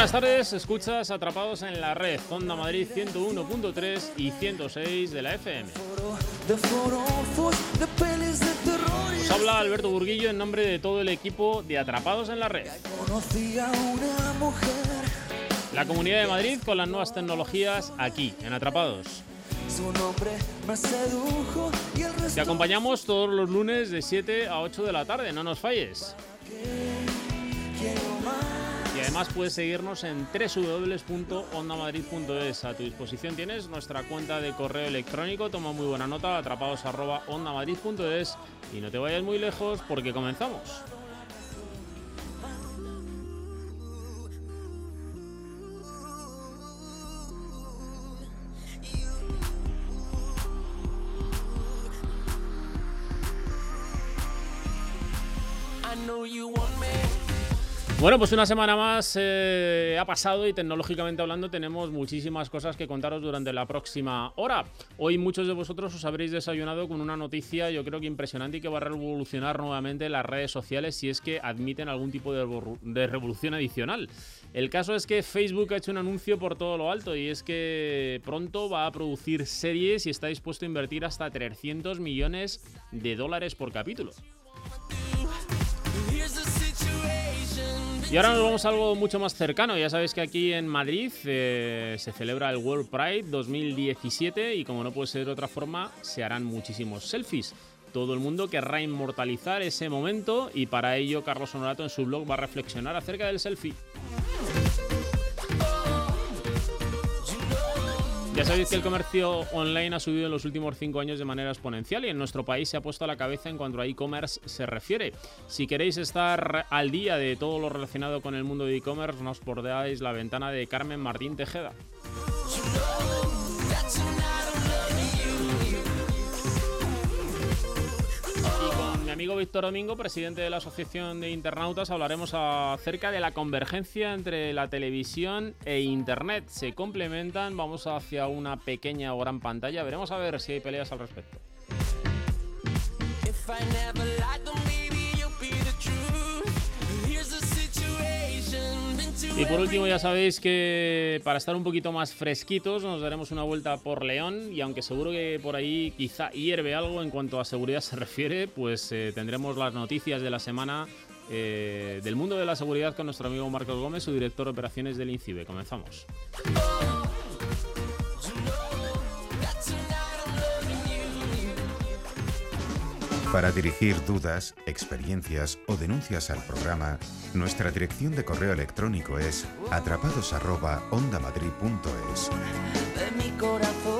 buenas tardes, escuchas Atrapados en la Red, Onda Madrid 101.3 y 106 de la FM. Os habla Alberto Burguillo en nombre de todo el equipo de Atrapados en la Red. La Comunidad de Madrid con las nuevas tecnologías aquí, en Atrapados. Te acompañamos todos los lunes de 7 a 8 de la tarde, no nos falles. Además puedes seguirnos en www.ondamadrid.es. A tu disposición tienes nuestra cuenta de correo electrónico. Toma muy buena nota, atrapados@ondamadrid.es y no te vayas muy lejos porque comenzamos. I know you want. Bueno, pues una semana más eh, ha pasado y tecnológicamente hablando tenemos muchísimas cosas que contaros durante la próxima hora. Hoy muchos de vosotros os habréis desayunado con una noticia yo creo que impresionante y que va a revolucionar nuevamente las redes sociales si es que admiten algún tipo de, de revolución adicional. El caso es que Facebook ha hecho un anuncio por todo lo alto y es que pronto va a producir series y está dispuesto a invertir hasta 300 millones de dólares por capítulo. Y ahora nos vamos a algo mucho más cercano. Ya sabéis que aquí en Madrid eh, se celebra el World Pride 2017 y como no puede ser de otra forma, se harán muchísimos selfies. Todo el mundo querrá inmortalizar ese momento y para ello Carlos Honorato en su blog va a reflexionar acerca del selfie. Ya sabéis que el comercio online ha subido en los últimos cinco años de manera exponencial y en nuestro país se ha puesto a la cabeza en cuanto a e-commerce se refiere. Si queréis estar al día de todo lo relacionado con el mundo de e-commerce, no os perdáis la ventana de Carmen Martín Tejeda. Mi amigo Víctor Domingo, presidente de la Asociación de Internautas, hablaremos acerca de la convergencia entre la televisión e Internet. Se complementan, vamos hacia una pequeña o gran pantalla. Veremos a ver si hay peleas al respecto. Y por último, ya sabéis que para estar un poquito más fresquitos, nos daremos una vuelta por León. Y aunque seguro que por ahí quizá hierve algo en cuanto a seguridad se refiere, pues eh, tendremos las noticias de la semana eh, del mundo de la seguridad con nuestro amigo Marcos Gómez, su director de operaciones del INCIBE. Comenzamos. Para dirigir dudas, experiencias o denuncias al programa, nuestra dirección de correo electrónico es atrapados@ondamadrid.es. de.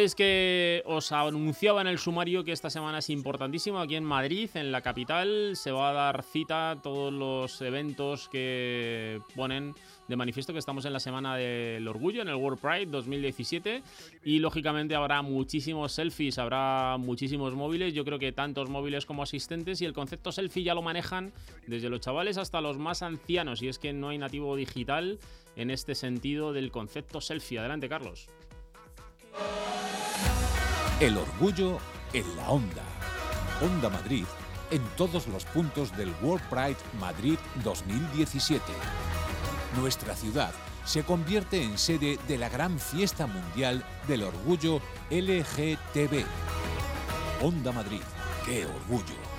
Sabéis que os anunciaba en el sumario que esta semana es importantísimo aquí en Madrid, en la capital. Se va a dar cita a todos los eventos que ponen de manifiesto que estamos en la Semana del Orgullo, en el World Pride 2017. Y lógicamente habrá muchísimos selfies, habrá muchísimos móviles. Yo creo que tantos móviles como asistentes. Y el concepto selfie ya lo manejan desde los chavales hasta los más ancianos. Y es que no hay nativo digital en este sentido del concepto selfie. Adelante, Carlos. El orgullo en la onda. Onda Madrid en todos los puntos del World Pride Madrid 2017. Nuestra ciudad se convierte en sede de la gran fiesta mundial del orgullo LGTB. Onda Madrid, qué orgullo.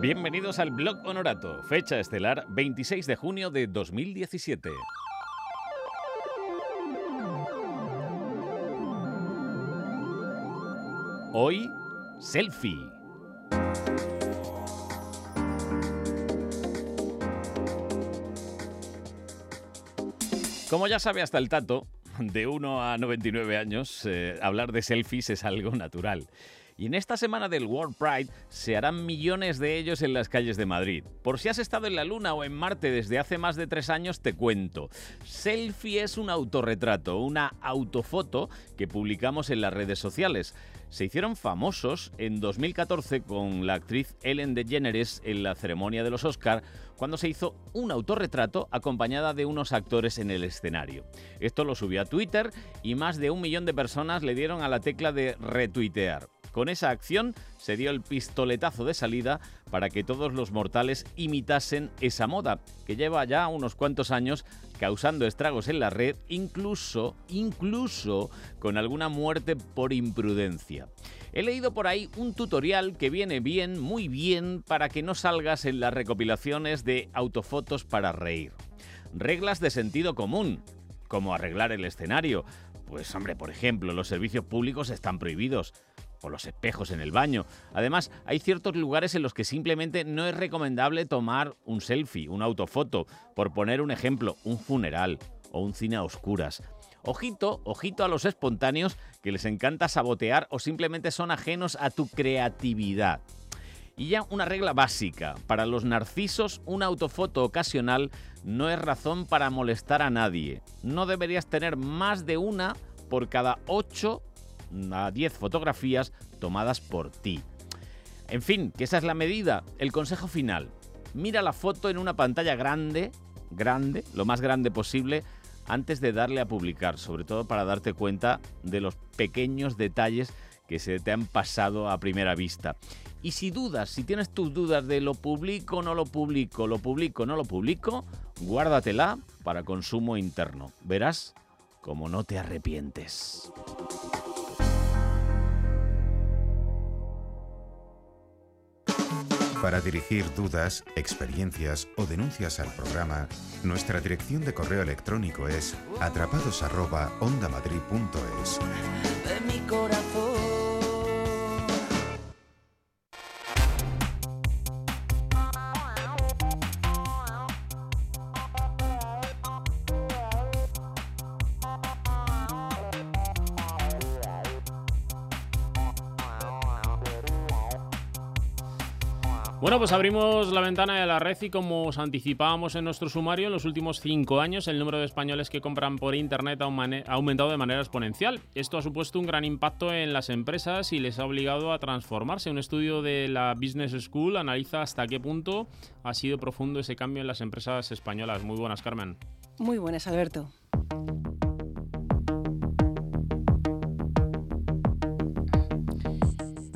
Bienvenidos al Blog Honorato, fecha estelar 26 de junio de 2017. Hoy, selfie. Como ya sabe hasta el tato, de 1 a 99 años, eh, hablar de selfies es algo natural. Y en esta semana del World Pride se harán millones de ellos en las calles de Madrid. Por si has estado en la Luna o en Marte desde hace más de tres años, te cuento. Selfie es un autorretrato, una autofoto que publicamos en las redes sociales. Se hicieron famosos en 2014 con la actriz Ellen DeGeneres en la ceremonia de los Oscar cuando se hizo un autorretrato acompañada de unos actores en el escenario. Esto lo subió a Twitter y más de un millón de personas le dieron a la tecla de retuitear. Con esa acción se dio el pistoletazo de salida para que todos los mortales imitasen esa moda, que lleva ya unos cuantos años causando estragos en la red, incluso, incluso con alguna muerte por imprudencia. He leído por ahí un tutorial que viene bien, muy bien, para que no salgas en las recopilaciones de autofotos para reír. Reglas de sentido común, como arreglar el escenario. Pues hombre, por ejemplo, los servicios públicos están prohibidos o los espejos en el baño. Además, hay ciertos lugares en los que simplemente no es recomendable tomar un selfie, una autofoto, por poner un ejemplo, un funeral o un cine a oscuras. Ojito, ojito a los espontáneos que les encanta sabotear o simplemente son ajenos a tu creatividad. Y ya una regla básica, para los narcisos una autofoto ocasional no es razón para molestar a nadie. No deberías tener más de una por cada 8 a 10 fotografías tomadas por ti. En fin, que esa es la medida. El consejo final. Mira la foto en una pantalla grande, grande, lo más grande posible, antes de darle a publicar, sobre todo para darte cuenta de los pequeños detalles que se te han pasado a primera vista. Y si dudas, si tienes tus dudas de lo publico no lo publico, lo publico no lo publico, guárdatela para consumo interno. Verás como no te arrepientes. Para dirigir dudas, experiencias o denuncias al programa, nuestra dirección de correo electrónico es atrapados@ondamadrid.es. de. Bueno, pues abrimos la ventana de la red y como os anticipábamos en nuestro sumario, en los últimos cinco años el número de españoles que compran por Internet ha aumentado de manera exponencial. Esto ha supuesto un gran impacto en las empresas y les ha obligado a transformarse. Un estudio de la Business School analiza hasta qué punto ha sido profundo ese cambio en las empresas españolas. Muy buenas, Carmen. Muy buenas, Alberto.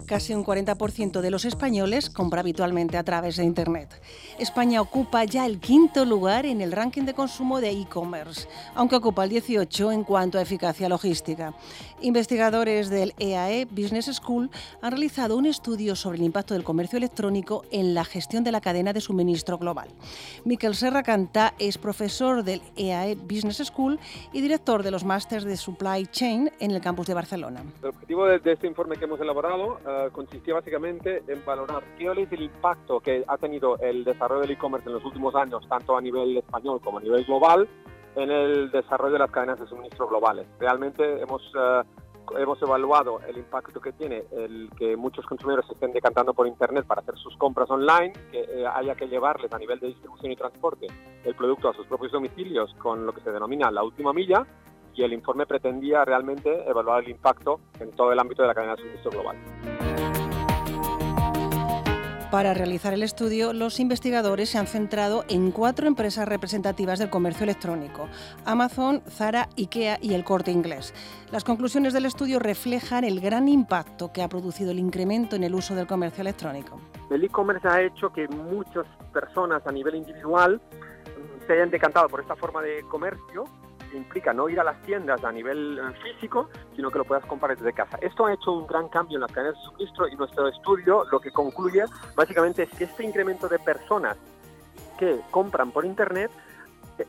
Casi un 40% de los españoles compra habitualmente a través de Internet. España ocupa ya el quinto lugar en el ranking de consumo de e-commerce, aunque ocupa el 18 en cuanto a eficacia logística. Investigadores del EAE Business School han realizado un estudio sobre el impacto del comercio electrónico en la gestión de la cadena de suministro global. Miquel Serra Cantà es profesor del EAE Business School y director de los másters de Supply Chain en el campus de Barcelona. El objetivo de, de este informe que hemos elaborado eh, consistía básicamente en valorar qué es el impacto que ha tenido el desarrollo del e-commerce en los últimos años, tanto a nivel español como a nivel global, en el desarrollo de las cadenas de suministro globales. Realmente hemos, eh, hemos evaluado el impacto que tiene el que muchos consumidores estén decantando por Internet para hacer sus compras online, que eh, haya que llevarles a nivel de distribución y transporte el producto a sus propios domicilios con lo que se denomina la última milla, y el informe pretendía realmente evaluar el impacto en todo el ámbito de la cadena de suministro global. Para realizar el estudio, los investigadores se han centrado en cuatro empresas representativas del comercio electrónico, Amazon, Zara, IKEA y el Corte Inglés. Las conclusiones del estudio reflejan el gran impacto que ha producido el incremento en el uso del comercio electrónico. El e-commerce ha hecho que muchas personas a nivel individual se hayan decantado por esta forma de comercio implica no ir a las tiendas a nivel eh, físico, sino que lo puedas comprar desde casa. Esto ha hecho un gran cambio en las cadenas de suministro y nuestro estudio lo que concluye básicamente es que este incremento de personas que compran por Internet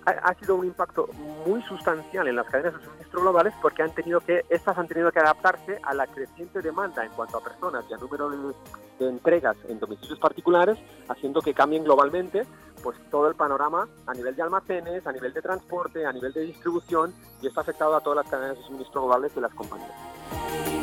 ha, sido un impacto muy sustancial en las cadenas de suministro globales porque han tenido que, estas han tenido que adaptarse a la creciente demanda en cuanto a personas y a número de, de entregas en domicilios particulares, haciendo que cambien globalmente pues todo el panorama a nivel de almacenes, a nivel de transporte, a nivel de distribución y esto ha afectado a todas las cadenas de suministro globales de las compañías.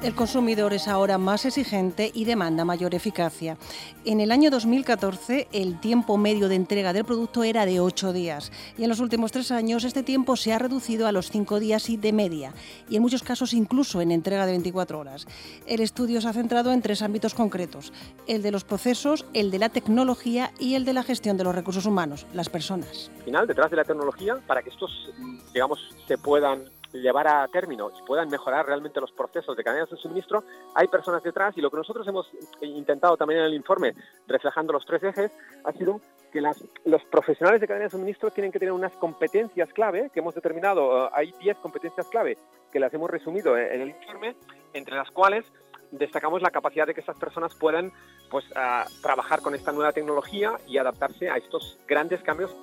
El consumidor es ahora más exigente y demanda mayor eficacia. En el año 2014, el tiempo medio de entrega del producto era de 8 días y en los últimos tres años este tiempo se ha reducido a los 5 días y de media y en muchos casos incluso en entrega de 24 horas. El estudio se ha centrado en tres ámbitos concretos, el de los procesos, el de la tecnología y el de la gestión de los recursos humanos, las personas. Al final, detrás de la tecnología, para que estos, digamos, se puedan llevar a término y puedan mejorar realmente los procesos de cadenas de suministro, hay personas detrás y lo que nosotros hemos intentado también en el informe, reflejando los tres ejes, ha sido que las- los profesionales de cadena de suministro tienen que tener unas competencias clave que hemos determinado, eh, hay 10 competencias clave que las hemos resumido en en el informe, entre las cuales destacamos la capacidad de que estas personas puedan pues, ah, trabajar con esta nueva tecnología y adaptarse a estos grandes cambios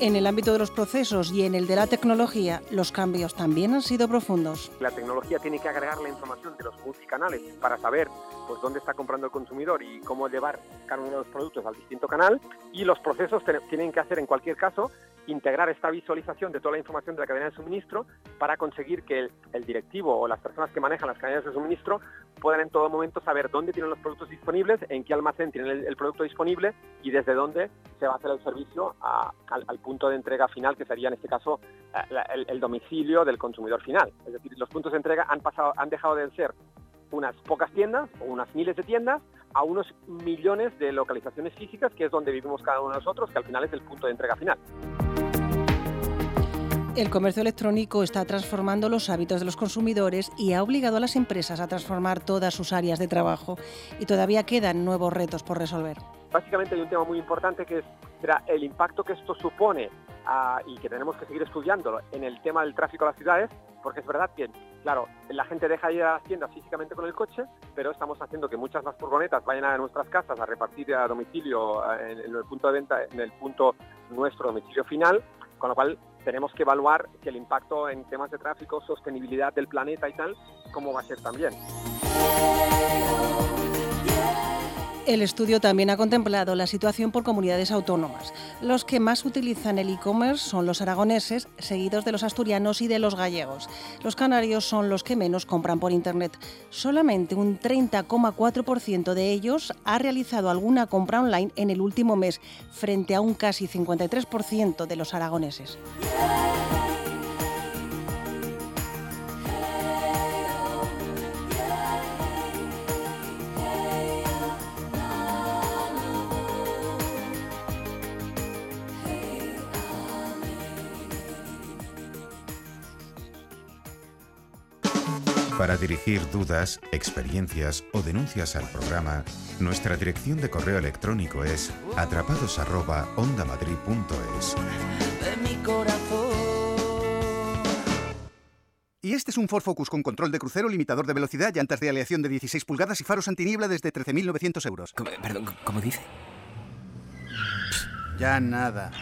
En el ámbito de los procesos y en el de la tecnología, los cambios también han sido profundos. La tecnología tiene que agregar la información de los multicanales para saber pues, dónde está comprando el consumidor y cómo llevar cada uno de los productos al distinto canal. Y los procesos tienen que hacer, en cualquier caso, integrar esta visualización de toda la información de la cadena de suministro para conseguir que el, directivo o las personas que manejan las cadenas de suministro puedan en todo momento saber dónde tienen los productos disponibles, en qué almacén tienen el, producto disponible y desde dónde se va a hacer el servicio al, punto de entrega final, que sería en este caso el, el domicilio del consumidor final. Es decir, los puntos de entrega han, pasado, han dejado de ser unas pocas tiendas o unas miles de tiendas a unos millones de localizaciones físicas, que es donde vivimos cada uno de nosotros, que al final es el punto de entrega final. El comercio electrónico está transformando los hábitos de los consumidores y ha obligado a las empresas a transformar todas sus áreas de trabajo. Y todavía quedan nuevos retos por resolver. Básicamente hay un tema muy importante que es el impacto que esto supone ah, y que tenemos que seguir estudiándolo en el tema del tráfico a las ciudades, porque es verdad que, claro, la gente deja de ir a las tiendas físicamente con el coche, pero estamos haciendo que muchas más furgonetas vayan a nuestras casas a repartir a domicilio en, en el punto de venta, en el punto nuestro domicilio final, con lo cual tenemos que evaluar que el impacto en temas de tráfico, sostenibilidad del planeta y tal, cómo va a ser también. El estudio también ha contemplado la situación por comunidades autónomas. Los que más utilizan el e-commerce son los aragoneses, seguidos de los asturianos y de los gallegos. Los canarios son los que menos compran por Internet. Solamente un 30,4% de ellos ha realizado alguna compra online en el último mes, frente a un casi 53% de los aragoneses. Para dirigir dudas, experiencias o denuncias al programa, nuestra dirección de correo electrónico es atrapados@ondamadrid.es. de mi corazón. Y este es un Ford Focus con control de crucero, limitador de velocidad, llantas de aleación de 16 pulgadas y faros antiniebla desde 13.900 euros. Perdón, ¿cómo dice? Ya nada.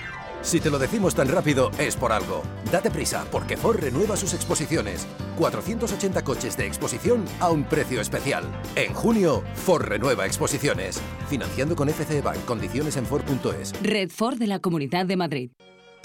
Si te lo decimos tan rápido, es por algo. Date prisa, porque Ford renueva sus exposiciones. 480 coches de exposición a un precio especial. En junio, Ford renueva exposiciones. Financiando con FC Bank. Condiciones en Ford.es. Red Ford de la Comunidad de Madrid.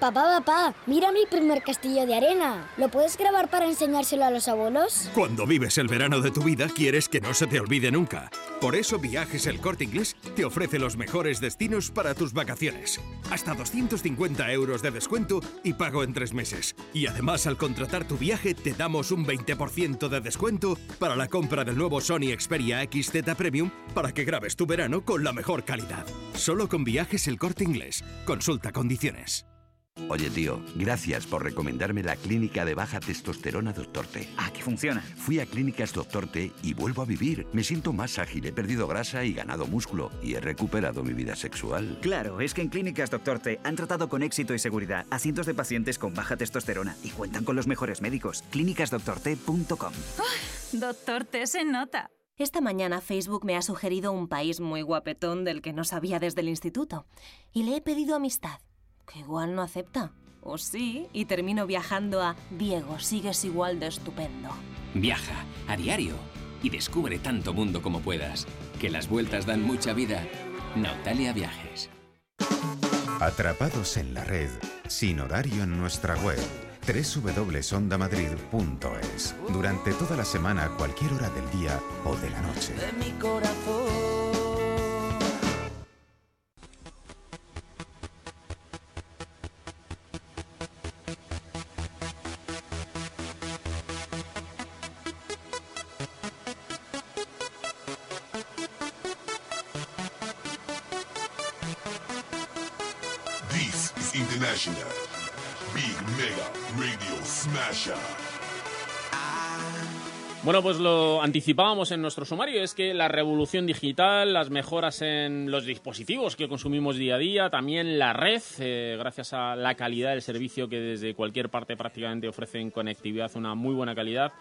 Papá, papá, mira mi primer castillo de arena. ¿Lo puedes grabar para enseñárselo a los abuelos? Cuando vives el verano de tu vida, quieres que no se te olvide nunca. Por eso Viajes El Corte Inglés te ofrece los mejores destinos para tus vacaciones. Hasta 250 euros de descuento y pago en tres meses. Y además, al contratar tu viaje, te damos un 20% de descuento para la compra del nuevo Sony Xperia XZ Premium para que grabes tu verano con la mejor calidad. Solo con Viajes El Corte Inglés. Consulta condiciones. Oye, tío, gracias por recomendarme la clínica de baja testosterona Doctor T. Ah, que funciona. Fui a Clínicas Doctor T y vuelvo a vivir. Me siento más ágil, he perdido grasa y ganado músculo. Y he recuperado mi vida sexual. Claro, es que en Clínicas Doctor T han tratado con éxito y seguridad a cientos de pacientes con baja testosterona y cuentan con los mejores médicos. ClínicasdoctorT.com. Doctor T se nota. Esta mañana Facebook me ha sugerido un país muy guapetón del que no sabía desde el instituto. Y le he pedido amistad que igual no acepta. O sí, y termino viajando a Diego, sigues igual de estupendo. Viaja a diario y descubre tanto mundo como puedas. Que las vueltas dan mucha vida. Nautalia Viajes. Atrapados en la red, sin horario en nuestra web www.ondamadrid.es. Durante toda la semana, a cualquier hora del día o de la noche. de mi corazón. Bueno, pues lo anticipábamos en nuestro sumario, es que la revolución digital, las mejoras en los dispositivos que consumimos día a día, también la red, eh, gracias a la calidad del servicio que desde cualquier parte prácticamente ofrecen conectividad, una muy buena calidad,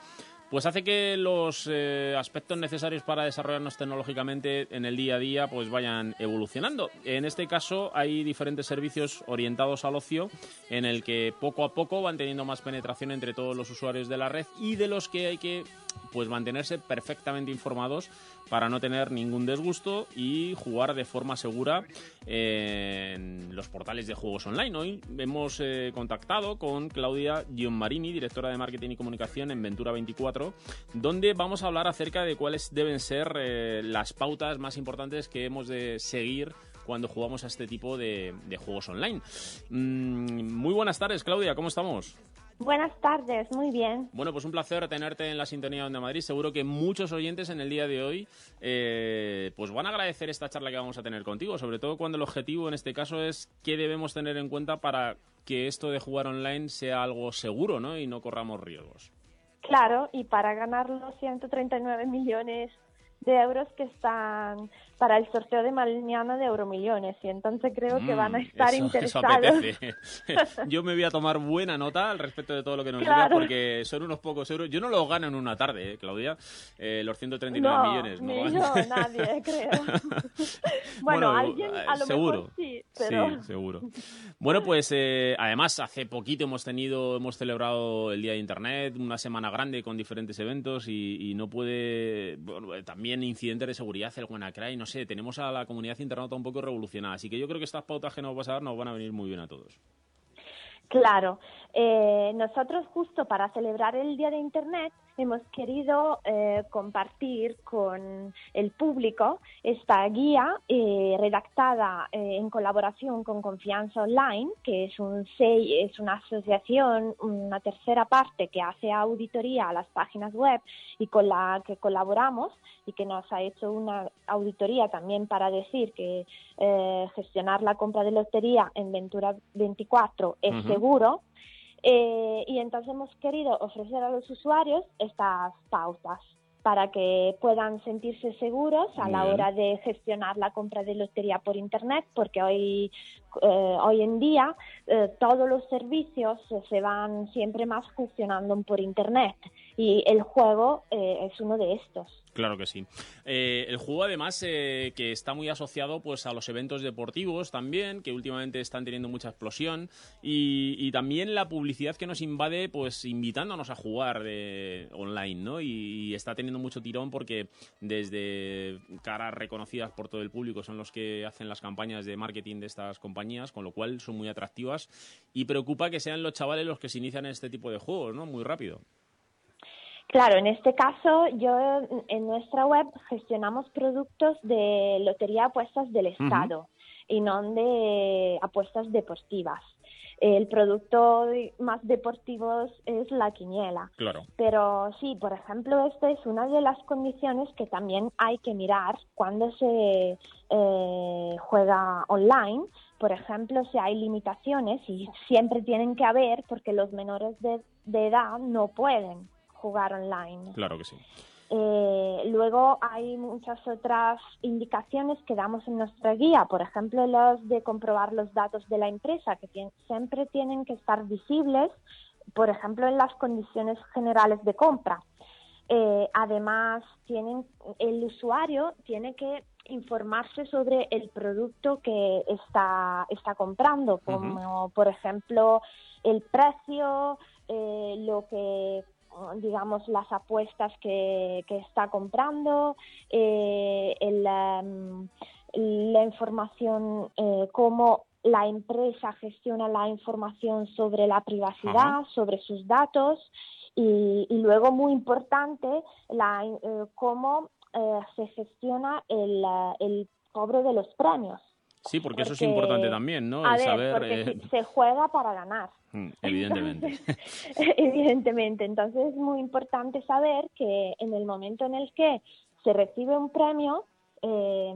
pues hace que los eh, aspectos necesarios para desarrollarnos tecnológicamente en el día a día pues vayan evolucionando. En este caso hay diferentes servicios orientados al ocio en el que poco a poco van teniendo más penetración entre todos los usuarios de la red y de los que hay que pues mantenerse perfectamente informados para no tener ningún disgusto y jugar de forma segura en los portales de juegos online. Hoy hemos eh, contactado con Claudia Gianmarini, directora de marketing y comunicación en Ventura 24, donde vamos a hablar acerca de cuáles deben ser eh, las pautas más importantes que hemos de seguir cuando jugamos a este tipo de, de juegos online. Mm, muy buenas tardes, Claudia, ¿cómo estamos? Buenas tardes, muy bien. Bueno, pues un placer tenerte en la sintonía de Onda Madrid. Seguro que muchos oyentes en el día de hoy eh, pues van a agradecer esta charla que vamos a tener contigo, sobre todo cuando el objetivo en este caso es qué debemos tener en cuenta para que esto de jugar online sea algo seguro ¿no? y no corramos riesgos. Claro, y para ganar los 139 millones de euros que están para el sorteo de mañana de Euromillones y entonces creo que van a Mm, estar eso- eso interesados. apetece. Yo me voy a tomar buena nota al respecto de todo lo que nos Claro. digas porque son unos pocos euros. Yo no los gano en una tarde, ¿eh, Claudia. Eh, los 139 no, millones. ni No yo, gano. nadie, creo. bueno, alguien a lo seguro. mejor sí, pero... Sí, seguro. Bueno, pues eh, además hace poquito hemos tenido, hemos celebrado el Día de Internet, una semana grande con diferentes eventos y, y no puede, bueno, eh, también incidentes de seguridad, el WannaCry, no sé, tenemos a la comunidad internauta un poco revolucionada, así que yo creo que estas pautas que nos vas a dar nos van a venir muy bien a todos. Claro, eh, nosotros justo para celebrar el Día de Internet hemos querido eh, compartir con el público esta guía eh, redactada eh, en colaboración con Confianza Online, que es, un es una asociación, una tercera parte que hace auditoría a las páginas web y con la que colaboramos y que nos ha hecho una auditoría también para decir que eh, gestionar la compra de lotería en Ventura 24 es seguro. Eh, y entonces hemos querido ofrecer a los usuarios estas pautas para que puedan sentirse seguros a la hora de gestionar la compra de lotería por Internet, porque hoy, eh, hoy en día eh, todos los servicios se van siempre más gestionando por Internet y el juego eh, es uno de estos. Claro que sí. Eh, el juego, además, eh, que está muy asociado pues, a los eventos deportivos también, que últimamente están teniendo mucha explosión, y, también la publicidad que nos invade, pues invitándonos a jugar online, ¿no? Y, y está teniendo mucho tirón porque desde caras reconocidas por todo el público son los que hacen las campañas de marketing de estas compañías, con lo cual son muy atractivas y preocupa que sean los chavales los que se inician en este tipo de juegos, ¿no? Muy rápido. Claro, en este caso, yo en nuestra web gestionamos productos de lotería apuestas del Estado y no de apuestas deportivas. El producto más deportivo es la quiniela. Claro. Pero sí, por ejemplo, esta es una de las condiciones que también hay que mirar cuando se eh, juega online. Por ejemplo, si hay limitaciones y siempre tienen que haber porque los menores de, de edad no pueden jugar online. Claro que sí. Eh, luego hay muchas otras indicaciones que damos en nuestra guía, por ejemplo, los de comprobar los datos de la empresa, que siempre tienen que estar visibles, por ejemplo, en las condiciones generales de compra. Eh, además, tienen, el usuario tiene que informarse sobre el producto que está, está comprando, como por ejemplo el precio, eh, lo que digamos las apuestas que, que está comprando, eh, el, em, la información, eh, cómo la empresa gestiona la información sobre la privacidad, sobre sus datos y, y luego muy importante la, eh, cómo eh, se gestiona el, eh, el cobro de los premios. Sí, porque, eso es importante también, ¿no? A El ver, saber. porque eh, se juega para ganar. evidentemente. Evidentemente, entonces es muy importante saber que en el momento en el que se recibe un premio, eh,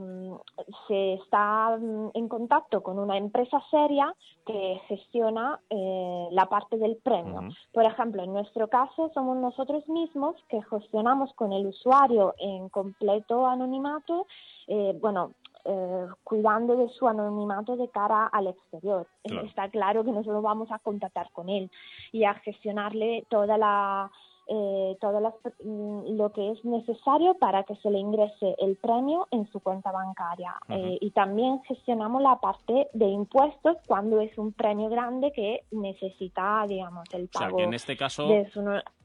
se está mm, en contacto con una empresa seria que gestiona eh, la parte del premio. Por ejemplo, en nuestro caso somos nosotros mismos que gestionamos con el usuario en completo anonimato, eh, bueno, eh, cuidando de su anonimato de cara al exterior. Claro. Está claro que nosotros vamos a contactar con él y a gestionarle toda la eh, todo las- mm, lo que es necesario para que se le ingrese el premio en su cuenta bancaria. Eh, y también gestionamos la parte de impuestos cuando es un premio grande que necesita, digamos, el O sea, pago que en este caso- de su-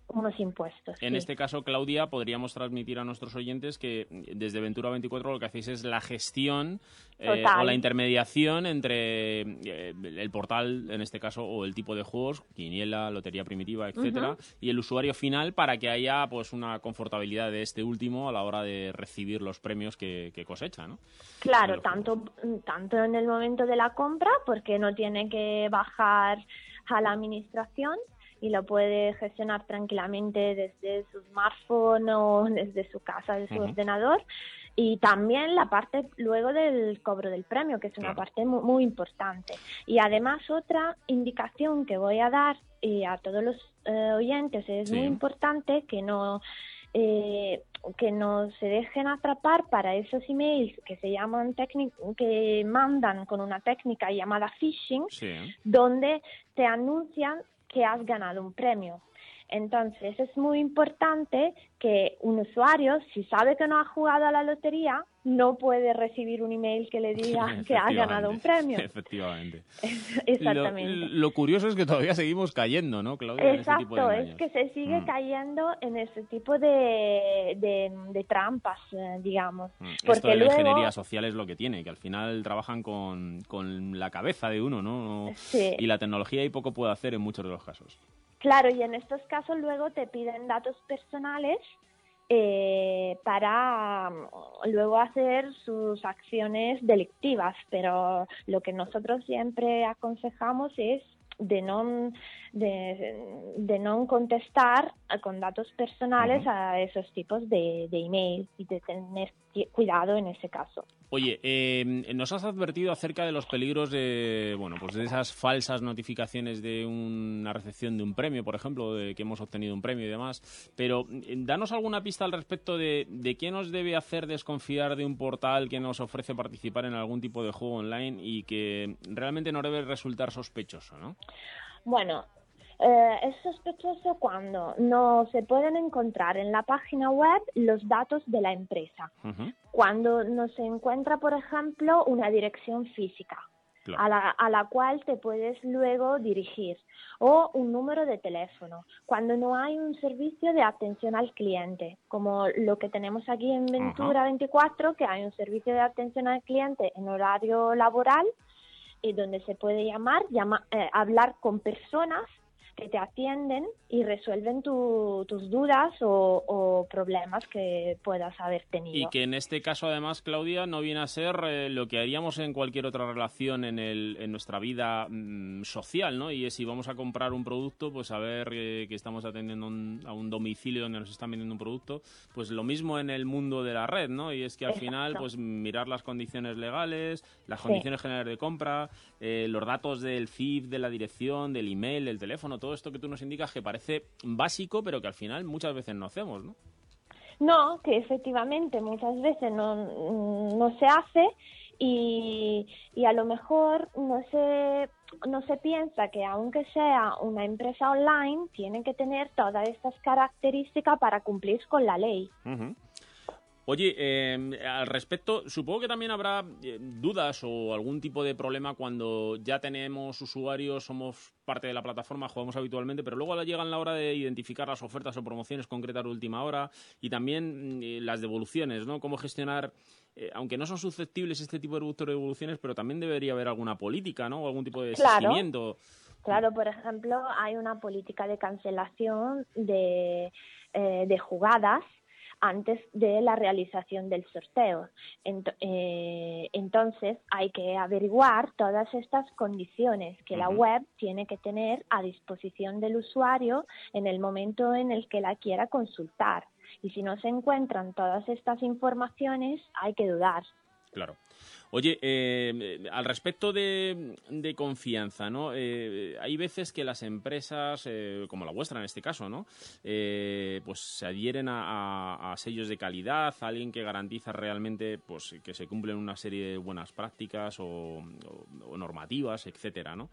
unos impuestos. En sí. este caso, Claudia, podríamos transmitir a nuestros oyentes que desde Ventura 24 lo que hacéis es la gestión eh, o la intermediación entre eh, el portal, en este caso, o el tipo de juegos, quiniela, lotería primitiva, etcétera, y el usuario final para que haya pues una confortabilidad de este último a la hora de recibir los premios que, que cosecha, ¿no? Claro, tanto, tanto en el momento de la compra, porque no tiene que bajar a la administración y lo puede gestionar tranquilamente desde su smartphone o desde su casa, de su ordenador. Y también la parte luego del cobro del premio, que es una Claro. parte mu- muy, importante. Y además otra indicación que voy a dar y a todos los eh, oyentes es Sí. muy importante que no eh, que no se dejen atrapar para esos emails que se llaman que mandan con una técnica llamada phishing Sí. donde te anuncian que has ganado un premio. Entonces es muy importante que un usuario, si sabe que no ha jugado a la lotería, no puede recibir un email que le diga que ha ganado un premio. Efectivamente. Exactamente. Lo, lo curioso es que todavía seguimos cayendo, ¿no, Claudia? en ese tipo de Exacto, es que se sigue Mm. cayendo en ese tipo de, de, de trampas, eh, digamos. Mm, Esto Porque de la luego, ingeniería social es lo que tiene, que al final trabajan con, con la cabeza de uno, ¿no? Sí. Y la tecnología ahí poco puede hacer en muchos de los casos. claro, y en estos casos luego te piden datos personales eh, para mm, luego hacer sus acciones delictivas, pero lo que nosotros siempre aconsejamos es de no de, de no contestar con datos personales a esos tipos de, de email y de tener cuidado en ese caso. Oye, eh, nos has advertido acerca de los peligros de, bueno, pues de esas falsas notificaciones de una recepción de un premio, por ejemplo, de que hemos obtenido un premio y demás. Pero eh, danos alguna pista al respecto de, de qué nos debe hacer desconfiar de un portal que nos ofrece participar en algún tipo de juego online y que realmente no debe resultar sospechoso, ¿no? Bueno, Eh, es sospechoso cuando no se pueden encontrar en la página web los datos de la empresa. Cuando no se encuentra, por ejemplo, una dirección física Claro. a, la, a la cual te puedes luego dirigir o un número de teléfono. Cuando no hay un servicio de atención al cliente, como lo que tenemos aquí en Ventura 24, que hay un servicio de atención al cliente en horario laboral y donde se puede llamar, llama- eh, hablar con personas que te atienden y resuelven tu- tus dudas o, o problemas que puedas haber tenido. Y que en este caso, además, Claudia, no viene a ser eh, lo que haríamos en cualquier otra relación en, el, en nuestra vida mm, social, ¿no? Y es si vamos a comprar un producto, pues saber eh, que estamos atendiendo un- a un domicilio donde nos están vendiendo un producto, pues lo mismo en el mundo de la red, ¿no? Y es que al Exacto. final, pues mirar las condiciones legales, las Sí. condiciones generales de compra, eh, los datos del CIF, de la dirección, del email, del teléfono, todo esto que tú nos indicas que parece básico, pero que al final muchas veces no hacemos, ¿no? No, que efectivamente muchas veces no, no se hace y, y a lo mejor no se, no se piensa que aunque sea una empresa online, tiene que tener todas estas características para cumplir con la ley. Oye, eh, al respecto, supongo que también habrá eh, dudas o algún tipo de problema cuando ya tenemos usuarios, somos parte de la plataforma, jugamos habitualmente, pero luego llegan la hora de identificar las ofertas o promociones concretas de última hora y también mm, eh, las devoluciones, ¿no? Cómo gestionar, eh, aunque no son susceptibles este tipo de devoluciones, pero también debería haber alguna política, ¿no? O algún tipo de Claro. seguimiento. Claro, por ejemplo, hay una política de cancelación de, eh, de jugadas antes de la realización del sorteo. Eh, entonces, hay que averiguar todas estas condiciones que la web tiene que tener a disposición del usuario en el momento en el que la quiera consultar. Y si no se encuentran todas estas informaciones, hay que dudar. Claro. Oye, eh, al respecto de, confianza, ¿no? Eh, hay veces que las empresas, eh, como la vuestra en este caso, ¿no? Eh, pues se adhieren a, sellos de calidad, a alguien que garantiza realmente pues, que se cumplen una serie de buenas prácticas o, o- normativas, etcétera, ¿no?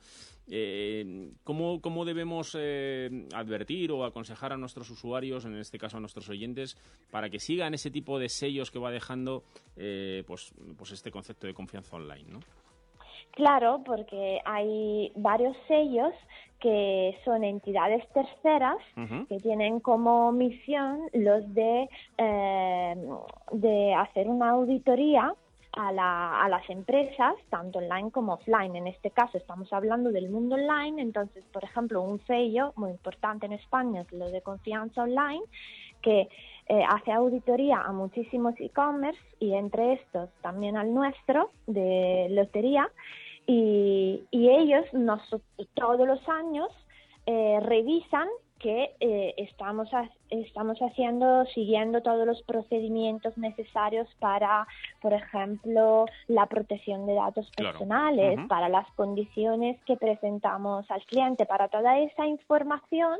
Eh, ¿cómo, cómo debemos eh, advertir o aconsejar a nuestros usuarios, en este caso a nuestros oyentes, para que sigan ese tipo de sellos que va dejando eh, pues, pues este concepto de confianza online, ¿no? Claro, porque hay varios sellos que son entidades terceras que tienen como misión los de, eh, de hacer una auditoría a, la- a las empresas, tanto online como offline. En este caso estamos hablando del mundo online, entonces, por ejemplo, un sello muy importante en España es lo de confianza online, que eh, hace auditoría a muchísimos e-commerce y entre estos también al nuestro de lotería. Y, y ellos nos, todos los años eh, revisan que eh, estamos, ha- estamos haciendo, siguiendo todos los procedimientos necesarios para, por ejemplo, la protección de datos Claro. personales, para las condiciones que presentamos al cliente, para toda esa información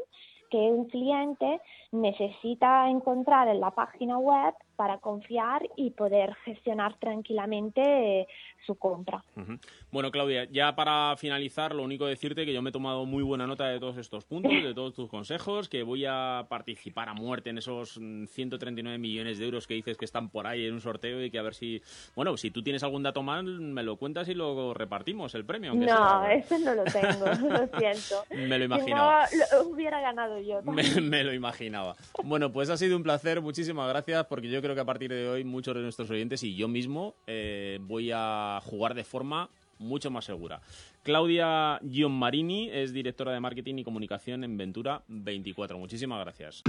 que un cliente necesita encontrar en la página web para confiar y poder gestionar tranquilamente eh, su compra. Ujú. Bueno, Claudia, ya para finalizar, lo único decirte que yo me he tomado muy buena nota de todos estos puntos, de todos tus consejos, que voy a participar a muerte en esos mm, 139 millones de euros que dices que están por ahí en un sorteo y que a ver si, bueno, si tú tienes algún dato mal, me lo cuentas y lo repartimos el premio. No, sea. eso no lo tengo, lo siento. Me lo Si no, imaginaba. lo hubiera ganado yo. Me, me lo imaginaba. Bueno, pues ha sido un placer, muchísimas gracias, porque yo creo que a partir de hoy muchos de nuestros oyentes y yo mismo eh, voy a jugar de forma mucho más segura. Claudia Gianmarini es directora de marketing y comunicación en Ventura 24. Muchísimas gracias.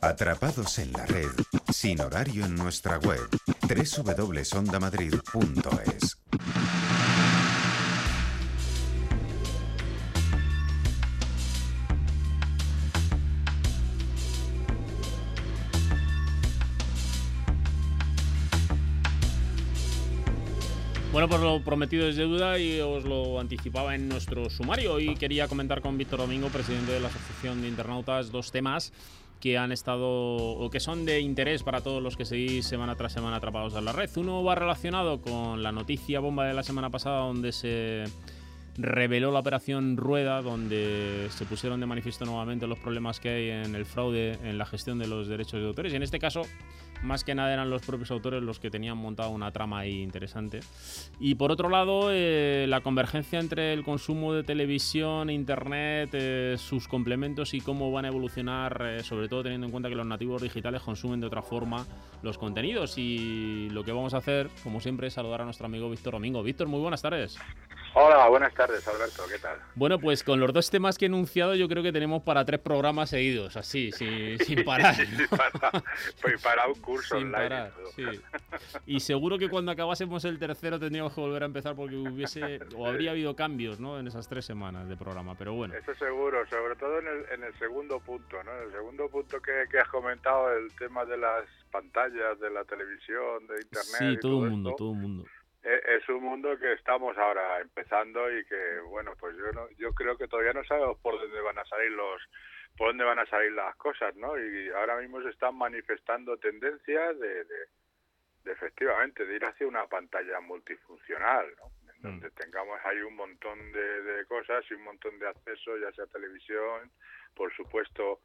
Atrapados en la red, sin horario en nuestra web, www.ondamadrid.es. Bueno, pues lo prometido es deuda y os lo anticipaba en nuestro sumario. Hoy quería comentar con Víctor Domingo, presidente de la Asociación de Internautas, dos temas que han estado o que son de interés para todos los que seguís semana tras semana atrapados en la red. Uno va relacionado con la noticia bomba de la semana pasada donde se reveló la operación Rueda, donde se pusieron de manifiesto nuevamente los problemas que hay en el fraude en la gestión de los derechos de autores. Y en este caso, más que nada eran los propios autores los que tenían montado una trama ahí interesante. Y por otro lado, eh, la convergencia entre el consumo de televisión, internet, eh, sus complementos y cómo van a evolucionar, eh, sobre todo teniendo en cuenta que los nativos digitales consumen de otra forma los contenidos. Y lo que vamos a hacer, como siempre, es saludar a nuestro amigo Víctor Domingo. Víctor, muy buenas tardes. Hola, buenas tardes, Alberto, ¿qué tal? Bueno, pues con los dos temas que he enunciado, yo creo que tenemos para tres programas seguidos, así, sin, sin parar. Sí, para, pues para un curso Sin online. parar, sí. Y seguro que cuando acabásemos el tercero tendríamos que volver a empezar porque hubiese o habría habido cambios ¿no? en esas tres semanas de programa. Pero bueno, Eso seguro, sobre todo en el, en el segundo punto, ¿no? En el segundo punto que, que has comentado, el tema de las pantallas, de la televisión, de internet. sí, y todo el esto, mundo, todo el mundo. E- Es un mundo que estamos ahora empezando y que, bueno, pues yo no, yo creo que todavía no sabemos por dónde van a salir los, por dónde van a salir las cosas, ¿no? Y ahora mismo se están manifestando tendencias de, de, de efectivamente de ir hacia una pantalla multifuncional, ¿no? En donde tengamos ahí un montón de, de cosas y un montón de acceso, ya sea televisión, por supuesto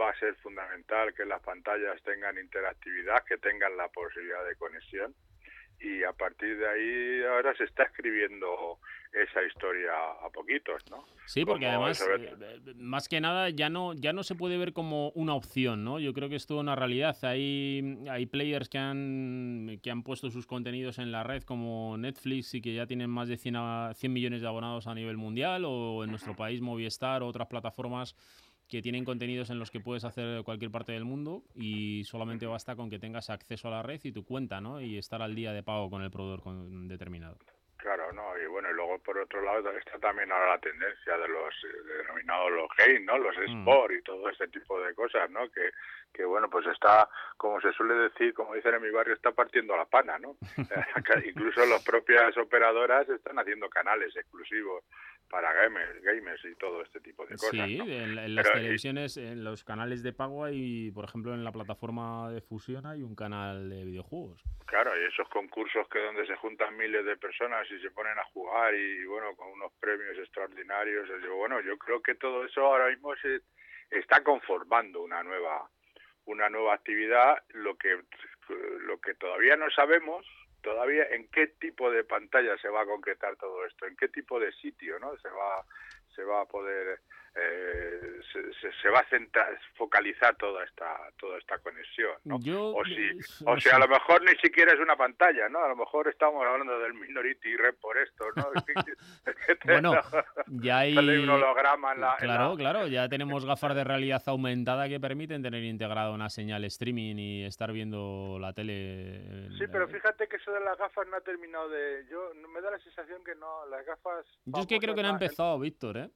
va a ser fundamental que las pantallas tengan interactividad, que tengan la posibilidad de conexión y a partir de ahí ahora se está escribiendo esa historia a poquitos, ¿no? Sí, porque Como además, eh, más que nada, ya no, ya no se puede ver como una opción, ¿no? Yo creo que es toda una realidad. Hay, hay players que han, que han puesto sus contenidos en la red, como Netflix, y que ya tienen más de 100, a- 100 millones de abonados a nivel mundial, o en nuestro país Movistar, o otras plataformas que tienen contenidos en los que puedes hacer cualquier parte del mundo y solamente basta con que tengas acceso a la red y tu cuenta, ¿no? Y estar al día de pago con el proveedor con- determinado. Claro, no, y bueno, y luego por otro lado está también ahora la tendencia de los eh, denominados los game, ¿no? Los Mm. sport y todo este tipo de cosas, ¿no? Que, que bueno, pues está, como se suele decir, como dicen en mi barrio, está partiendo la pana, ¿no? Incluso las propias operadoras están haciendo canales exclusivos para gamers, gamers y todo este tipo de cosas. Sí, ¿no? en, en las Pero, televisiones, en los canales de pago hay, por ejemplo, en la plataforma de fusión hay un canal de videojuegos. Claro, y esos concursos que donde se juntan miles de personas y se ponen a jugar y bueno, con unos premios extraordinarios. Yo, bueno, yo creo que todo eso ahora mismo se está conformando una nueva una nueva actividad, lo que lo que todavía no sabemos todavía en qué tipo de pantalla se va a concretar todo esto, en qué tipo de sitio, ¿no? Se va se va a poder eh, se, se- se va a centrar, focalizar toda esta toda esta conexión, ¿no? Yo, o si o no sea, a lo mejor ni siquiera es una pantalla, ¿no? A lo mejor estamos hablando del Minority Red por esto, ¿no? Bueno, ya hay... Un holograma en la... en Claro, la- claro, ya tenemos gafas de realidad aumentada que permiten tener integrada una señal streaming y estar viendo la tele. Sí, pero fíjate que eso de las gafas no ha terminado de... Yo me da la sensación que no, las gafas... Yo es que creo que no ha empezado, Víctor, ¿eh?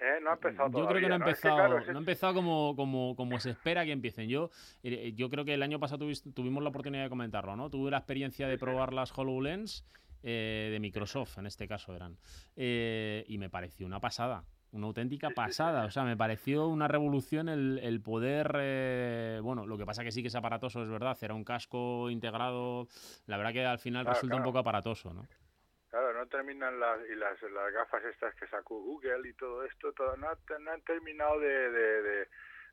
¿Eh? No ha empezado Yo creo que no ha todavía, Es que, empezado, no ha empezado como, como, como se espera que empiecen. Yo, eh, yo creo que el año pasado tuvimos la oportunidad de comentarlo, ¿no? Tuve la experiencia de probar las HoloLens eh, de Microsoft, en este caso eran. Eh, y me pareció una pasada. Una auténtica pasada, o sea, me pareció una revolución el, el poder, eh, bueno, lo que pasa que sí que es aparatoso, es verdad, era un casco integrado, la verdad que al final Claro, resulta un poco aparatoso, ¿no? No terminan las, y las, las gafas estas que sacó Google y todo esto, todo, no, no han terminado de, de, de-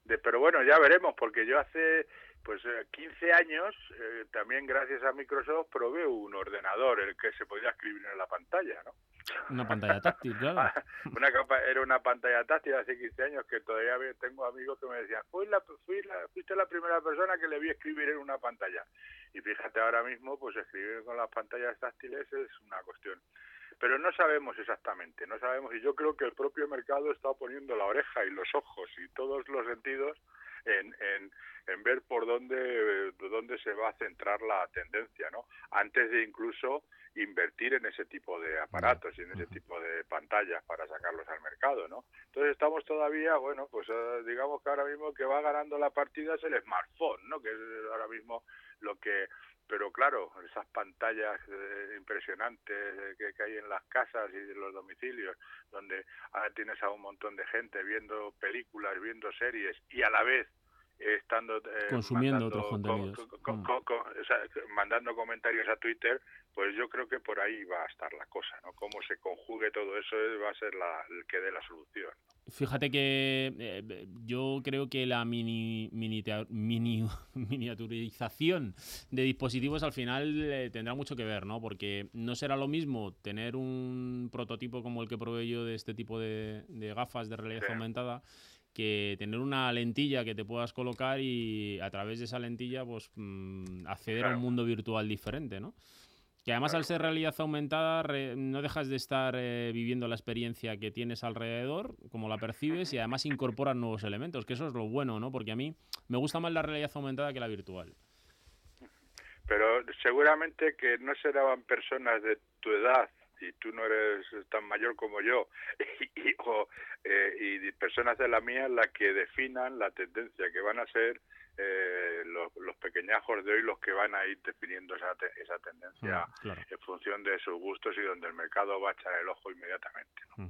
de- Pero bueno, ya veremos, porque yo hace pues eh, 15 años, eh, también gracias a Microsoft, probé un ordenador, el que se podía escribir en la pantalla, ¿no? Una pantalla táctil, claro. una era una pantalla táctil hace 15 años que todavía tengo amigos que me decían, fui la, fui la, fuiste la primera persona que le vi escribir en una pantalla. Y fíjate ahora mismo, pues escribir con las pantallas táctiles es una cuestión. Pero no sabemos exactamente, no sabemos y yo creo que el propio mercado está poniendo la oreja y los ojos y todos los sentidos en, en, en ver por dónde, por dónde se va a centrar la tendencia, ¿no? Antes de incluso invertir en ese tipo de aparatos y en ese tipo de pantallas para sacarlos al mercado, ¿no? Entonces estamos todavía, bueno, pues eh, digamos que ahora mismo que va ganando la partida es el smartphone, ¿no? Que es ahora mismo lo que pero claro, esas pantallas eh, impresionantes eh, que, que hay en las casas y en los domicilios, donde ahora tienes a un montón de gente viendo películas, viendo series y a la vez eh, estando eh, Consumiendo mandando otros co- contenidos. co- co- co- co- o sea, mandando comentarios a Twitter, pues yo creo que por ahí va a estar la cosa, ¿no? Cómo se conjugue todo eso va a ser la, el que dé la solución. Fíjate que eh, yo creo que la mini, mini, mini- miniaturización de dispositivos al final eh, tendrá mucho que ver, ¿no? Porque no será lo mismo tener un prototipo como el que probé yo de este tipo de, de gafas de realidad Sí. aumentada que tener una lentilla que te puedas colocar y a través de esa lentilla pues mm, acceder a un mundo virtual diferente, ¿no? Que además al ser realidad aumentada re- no dejas de estar eh, viviendo la experiencia que tienes alrededor, como la percibes y además incorporas nuevos elementos, que eso es lo bueno, ¿no? Porque a mí me gusta más la realidad aumentada que la virtual. Pero seguramente que no serán personas de tu edad y tú no eres tan mayor como yo y, y- o, eh, y personas de la mía las que definan la tendencia que van a ser eh, los, los pequeñajos de hoy los que van a ir definiendo esa, te- esa tendencia claro. en función de sus gustos y donde el mercado va a echar el ojo inmediatamente. No,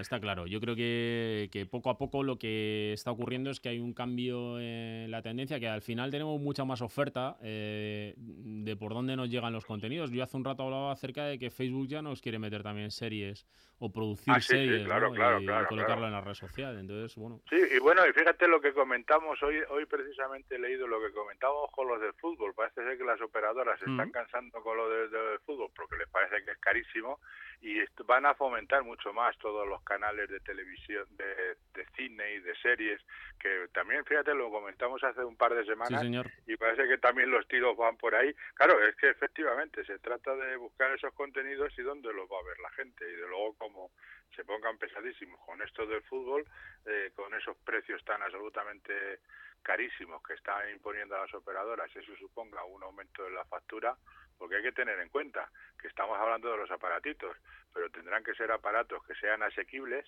está claro. Yo creo que, que poco a poco lo que está ocurriendo es que hay un cambio en la tendencia, que al final tenemos mucha más oferta eh, de por dónde nos llegan los contenidos. Yo hace un rato hablaba acerca de que Facebook ya nos quiere meter también series o producir Ah, sí, sí, series claro, ¿no? claro, y, claro, colocarlo en la red social. Entonces, bueno, Sí, y bueno, y fíjate lo que comentamos hoy, hoy precisamente he leído lo que comentábamos con los del fútbol. Parece ser que las operadoras se están Mm. cansando con lo del del fútbol porque les parece que es carísimo y van a fomentar mucho más todos los canales de televisión, de, de cine y de series, que también, fíjate, lo comentamos hace un par de semanas señor. y parece que también los tiros van por ahí. Claro, es que efectivamente se trata de buscar esos contenidos y dónde los va a ver la gente. Y de luego, como se pongan pesadísimos con esto del fútbol, eh, con esos precios tan absolutamente carísimos que están imponiendo a las operadoras, eso suponga un aumento de la factura, porque hay que tener en cuenta que estamos hablando de los aparatitos, pero tendrán que ser aparatos que sean asequibles,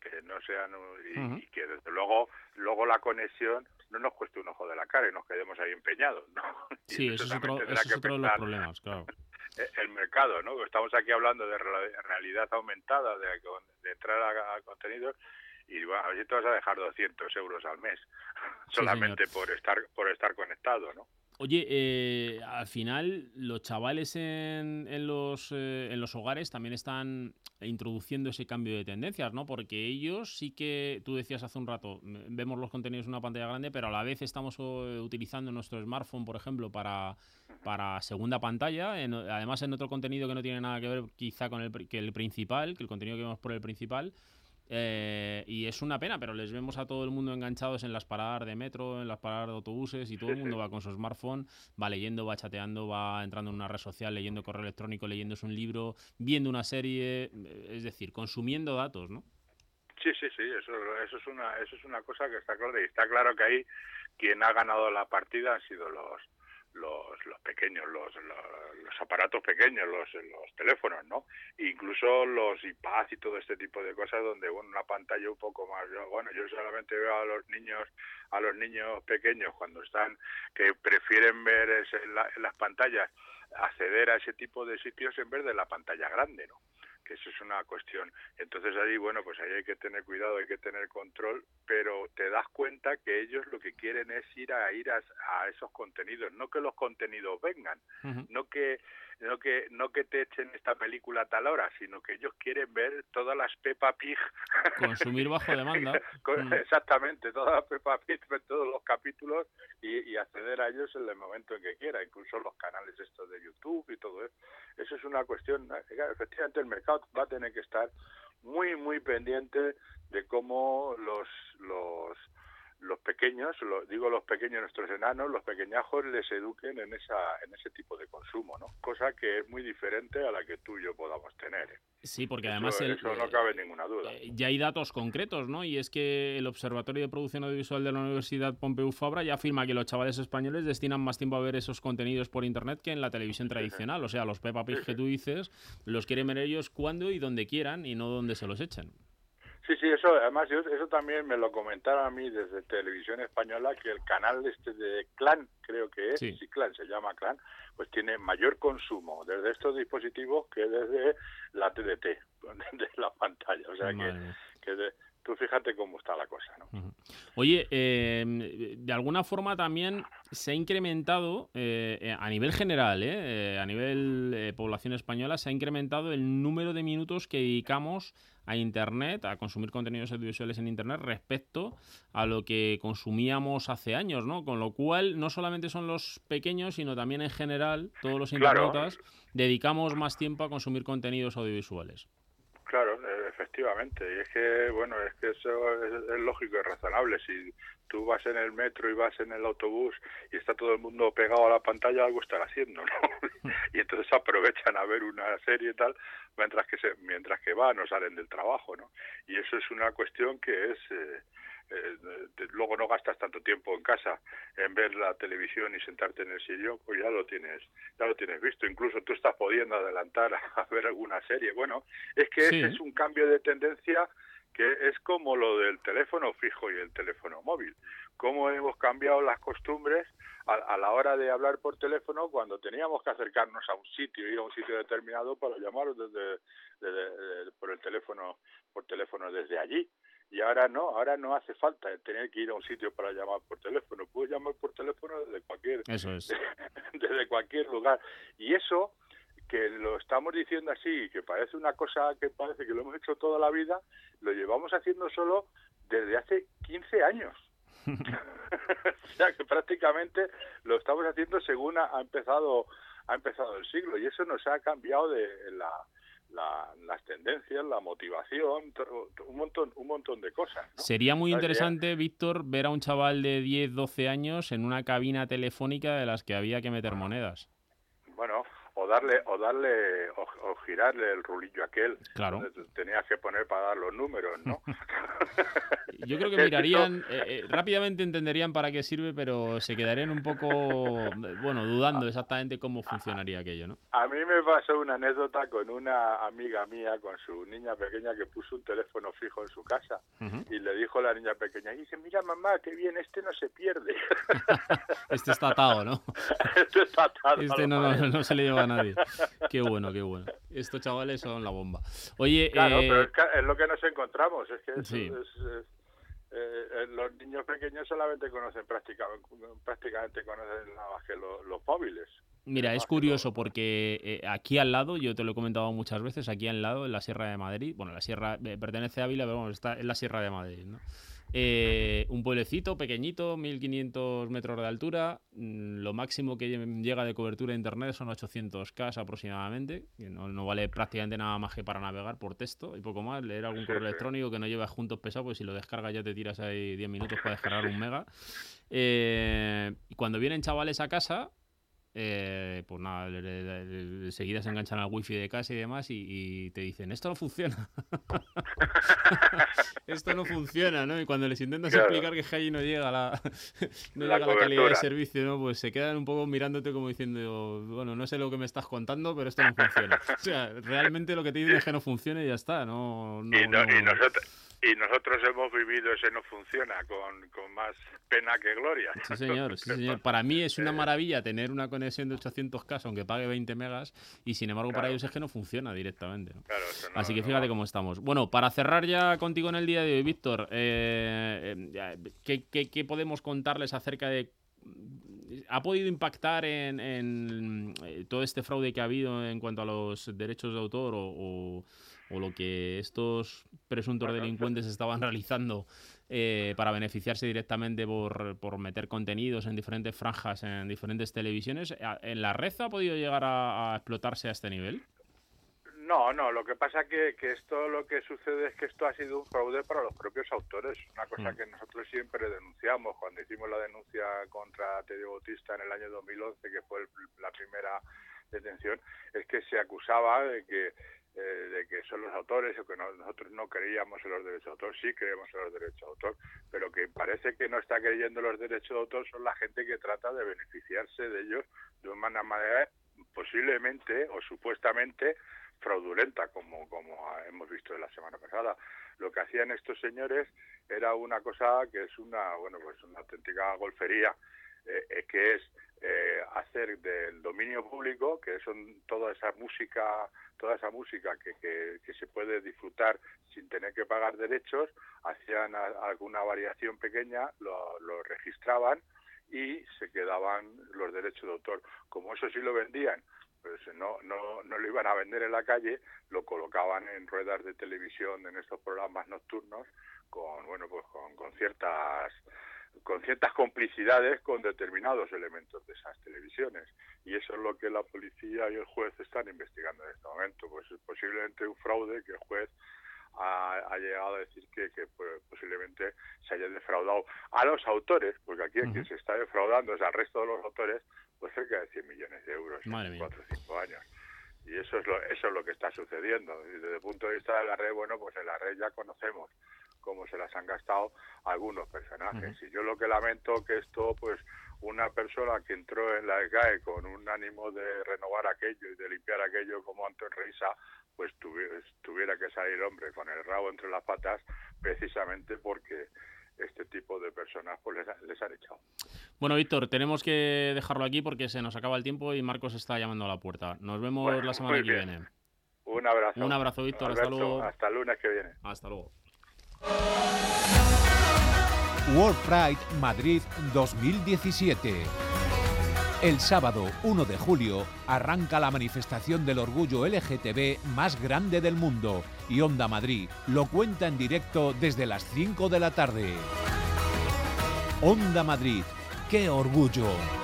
que no sean y, y que desde luego luego la conexión no nos cueste un ojo de la cara y nos quedemos ahí empeñados, ¿no? Sí, eso es otro, eso es otro de los problemas, claro. El mercado, ¿no? Estamos aquí hablando de realidad aumentada, de, de entrar a, a contenidos y va, a ver si te vas a dejar 200 euros al mes solamente por estar por estar conectado, ¿no? Oye, eh, al final los chavales en, en los, eh, en los hogares también están introduciendo ese cambio de tendencias, ¿no? Porque ellos sí que, tú decías hace un rato, vemos los contenidos en una pantalla grande, pero a la vez estamos eh, utilizando nuestro smartphone, por ejemplo, para, para segunda pantalla, en- además en otro contenido que no tiene nada que ver quizá con el, que el principal, que el contenido que vemos por el principal. Eh, y es una pena, pero les vemos a todo el mundo enganchados en las paradas de metro, en las paradas de autobuses y todo el mundo va con su smartphone, va leyendo, va chateando, va entrando en una red social, leyendo correo electrónico, leyéndose un libro, viendo una serie, eh, es decir, consumiendo datos, ¿no? Sí, sí, sí, eso, eso es una eso es una cosa que está clara y está claro que ahí quien ha ganado la partida han sido los los, los pequeños, los, los, los aparatos pequeños, los, los teléfonos, ¿no? Incluso los iPads y todo este tipo de cosas donde bueno, una pantalla un poco más, bueno, yo solamente veo a los niños, a los niños pequeños cuando están, que prefieren ver ese- en las pantallas, acceder a ese tipo de sitios en vez de la pantalla grande, ¿no? Que eso es una cuestión. Entonces ahí, bueno, pues ahí hay que tener cuidado, hay que tener control, pero te das cuenta que ellos lo que quieren es ir a ir a, a esos contenidos, no que los contenidos vengan, no que no que no que te echen esta película a tal hora, sino que ellos quieren ver todas las Peppa Pig Consumir bajo demanda. con- Mm. exactamente todas las Peppa Pig, ver todos los capítulos y, y acceder a ellos en el momento en que quiera, incluso los canales estos de YouTube y todo eso. Eso es una cuestión. Claro, efectivamente el mercado va a tener que estar muy muy pendiente de cómo los los los pequeños, lo- digo los pequeños, nuestros enanos, los pequeñajos les eduquen en esa en ese tipo de consumo, ¿no? Cosa que es muy diferente a la que tú y yo podamos tener. ¿eh? Sí, porque Eso- además el- eso no cabe ninguna duda. eh, ya hay datos concretos, ¿no? Y es que el Observatorio de Producción Audiovisual de la Universidad Pompeu Fabra ya afirma que los chavales españoles destinan más tiempo a ver esos contenidos por internet que en la televisión tradicional. O sea, los Peppa Pig que tú dices, los quieren ver ellos cuando y donde quieran y no donde se los echen. Sí, sí, eso, además, yo- eso también me lo comentaron a mí desde Televisión Española, que el canal este de Clan, creo que es, Sí. sí, Clan, se llama Clan, pues tiene mayor consumo desde estos dispositivos que desde la TDT, desde la pantalla. O sea Madre que, que de- tú fíjate cómo está la cosa, ¿no? Oye, eh, de alguna forma también se ha incrementado, eh, eh, a nivel general, eh, eh, a nivel eh, población española, se ha incrementado el número de minutos que dedicamos a Internet, a consumir contenidos audiovisuales en Internet respecto a lo que consumíamos hace años, ¿no? Con lo cual, no solamente son los pequeños, sino también en general, todos los Claro. internautas, dedicamos más tiempo a consumir contenidos audiovisuales. Efectivamente. Y es que, bueno, es que eso es, es lógico y razonable. Si tú vas en el metro y vas en el autobús y está todo el mundo pegado a la pantalla, algo están haciendo, ¿no? y entonces aprovechan a ver una serie y tal, mientras que se, mientras que van o salen del trabajo, ¿no? Y eso es una cuestión que es... eh, eh, te- luego no gastas tanto tiempo en casa en ver la televisión y sentarte en el sillón, pues ya lo tienes, ya lo tienes visto. Incluso tú estás pudiendo adelantar a, a ver alguna serie. Bueno, es que Sí. ese es un cambio de tendencia que es como lo del teléfono fijo y el teléfono móvil. Cómo hemos cambiado las costumbres a, a la hora de hablar por teléfono cuando teníamos que acercarnos a un sitio, ir a un sitio determinado para llamar desde, desde- desde- por el teléfono, por teléfono desde allí. Y ahora no, ahora no hace falta tener que ir a un sitio para llamar por teléfono. Puedes llamar por teléfono desde cualquier Eso es. desde cualquier lugar. Y eso, que lo estamos diciendo así, que parece una cosa que parece que lo hemos hecho toda la vida, lo llevamos haciendo solo desde hace 15 años. o sea que prácticamente lo estamos haciendo según ha, ha empezado ha empezado el siglo y eso nos ha cambiado de la, la- las tendencias, la motivación, un montón un montón de cosas. ¿no? Sería muy interesante, Víctor, ver a un chaval de 10, 12 años en una cabina telefónica de las que había que meter monedas. Bueno, o darle, o darle, o, o girarle el rulillo aquel. Claro. te tenías que poner para dar los números, ¿no? Yo creo que Esto- mirarían, eh, eh, rápidamente entenderían para qué sirve, pero se quedarían un poco, eh, bueno, dudando exactamente cómo funcionaría aquello, ¿no? A mí me pasó una anécdota con una amiga mía, con su niña pequeña, que puso un teléfono fijo en su casa Ujú. y le dijo a la niña pequeña, y dice, mira mamá, qué bien, este no se pierde. Este está atado, ¿no? este está atado Este no, no, pared". no se le lleva a nadie. Qué bueno, qué bueno. Estos chavales son la bomba. Oye, Claro, eh, pero es, que es lo que nos encontramos, es que Sí. es- es- eh, eh, los niños pequeños solamente conocen prácticamente, prácticamente conocen nada más que lo- los móviles. Mira, es curioso porque eh, aquí al lado, yo te lo he comentado muchas veces, aquí al lado, en la Sierra de Madrid, bueno, la Sierra eh, pertenece a Ávila, pero bueno, está en la Sierra de Madrid, ¿no? Eh, un pueblecito pequeñito, 1500 metros de altura, mm, lo máximo que lle- llega de cobertura de internet son 800K aproximadamente, que no, no vale prácticamente nada más que para navegar por texto y poco más, leer algún correo electrónico que no lleva juntos pesados, pues si lo descargas ya te tiras ahí 10 minutos para descargar un mega. Eh, y cuando vienen chavales a casa, eh, pues nada, enseguida se enganchan al wifi de casa y demás y, y te dicen, esto no funciona. esto no funciona, ¿no? Y cuando les intentas Claro. explicar que allí no llega la, no La llega la calidad de servicio, ¿no? Pues se quedan un poco mirándote como diciendo, bueno, no sé lo que me estás contando, pero esto no funciona. O sea, realmente lo que te dicen es que no funciona y ya está, no... no- y, no- no- y nosotros y nosotros hemos vivido ese no funciona con, con más pena que gloria. Sí, señor, sí, señor. Para mí es una maravilla tener una conexión de 800K, aunque pague 20 megas, y sin embargo para ellos es que no funciona directamente. ¿no? Claro, eso no- Así que fíjate cómo estamos. Bueno, para cerrar ya contigo en el día de hoy, Víctor, eh, eh, ¿qué, qué- qué podemos contarles acerca de... ¿Ha podido impactar en, en, eh, todo este fraude que ha habido en cuanto a los derechos de autor o, o- o lo que estos presuntos delincuentes estaban realizando eh, para beneficiarse directamente por, por meter contenidos en diferentes franjas, en diferentes televisiones? ¿A- ¿En la red ha podido llegar a, a explotarse a este nivel? No, no, lo que pasa que, que esto lo que sucede es que esto ha sido un fraude para los propios autores, una cosa Mm. que nosotros siempre denunciamos cuando hicimos la denuncia contra Teddy Bautista en el año 2011, que fue el- la primera detención, es que se acusaba de que eh, de que son los autores o que no- nosotros no creíamos en los derechos de autor, sí creemos en los derechos de autor, pero que parece que no está creyendo en los derechos de autor son la gente que trata de beneficiarse de ellos de una manera posiblemente o supuestamente fraudulenta, como, como hemos visto la semana pasada. Lo que hacían estos señores era una cosa que es una, bueno, pues una auténtica golfería. Eh, eh, que es eh, hacer del dominio público, que son toda esa música, toda esa música que, que, se puede disfrutar sin tener que pagar derechos, hacían alguna variación pequeña, lo, lo registraban y se quedaban los derechos de autor. Como eso sí lo vendían, pues no, no, no lo iban a vender en la calle, lo colocaban en ruedas de televisión, en estos programas nocturnos, con bueno pues con, con ciertas con ciertas complicidades con determinados elementos de esas televisiones. Y eso es lo que la policía y el juez están investigando en este momento. Pues es posiblemente un fraude que el juez ha, ha llegado a decir que, que, pues, posiblemente se haya defraudado a los autores porque aquí el que se está defraudando es al resto de los autores pues cerca de 100 millones de euros Madre en mía. 4 o 5 años. Y eso es lo eso es lo que está sucediendo. Y desde el punto de vista de la red bueno pues en la red ya conocemos cómo se las han gastado algunos personajes y yo lo que lamento que esto pues una persona que entró en la ECAE con un ánimo de renovar aquello y de limpiar aquello como Anton Reisa pues tuvi- tuviera que salir hombre con el rabo entre las patas precisamente porque este tipo de personas pues les, ha- les han echado Bueno, Víctor, tenemos que dejarlo aquí porque se nos acaba el tiempo y Marcos está llamando a la puerta. Nos vemos Bueno, la semana que viene. un abrazo Un abrazo, Víctor. Hasta luego. hasta el lunes que viene Hasta luego. World Pride Madrid 2017. El sábado 1 de julio arranca la manifestación del orgullo LGTB más grande del mundo y Onda Madrid lo cuenta en directo desde las 5 de la tarde. Onda Madrid, qué orgullo.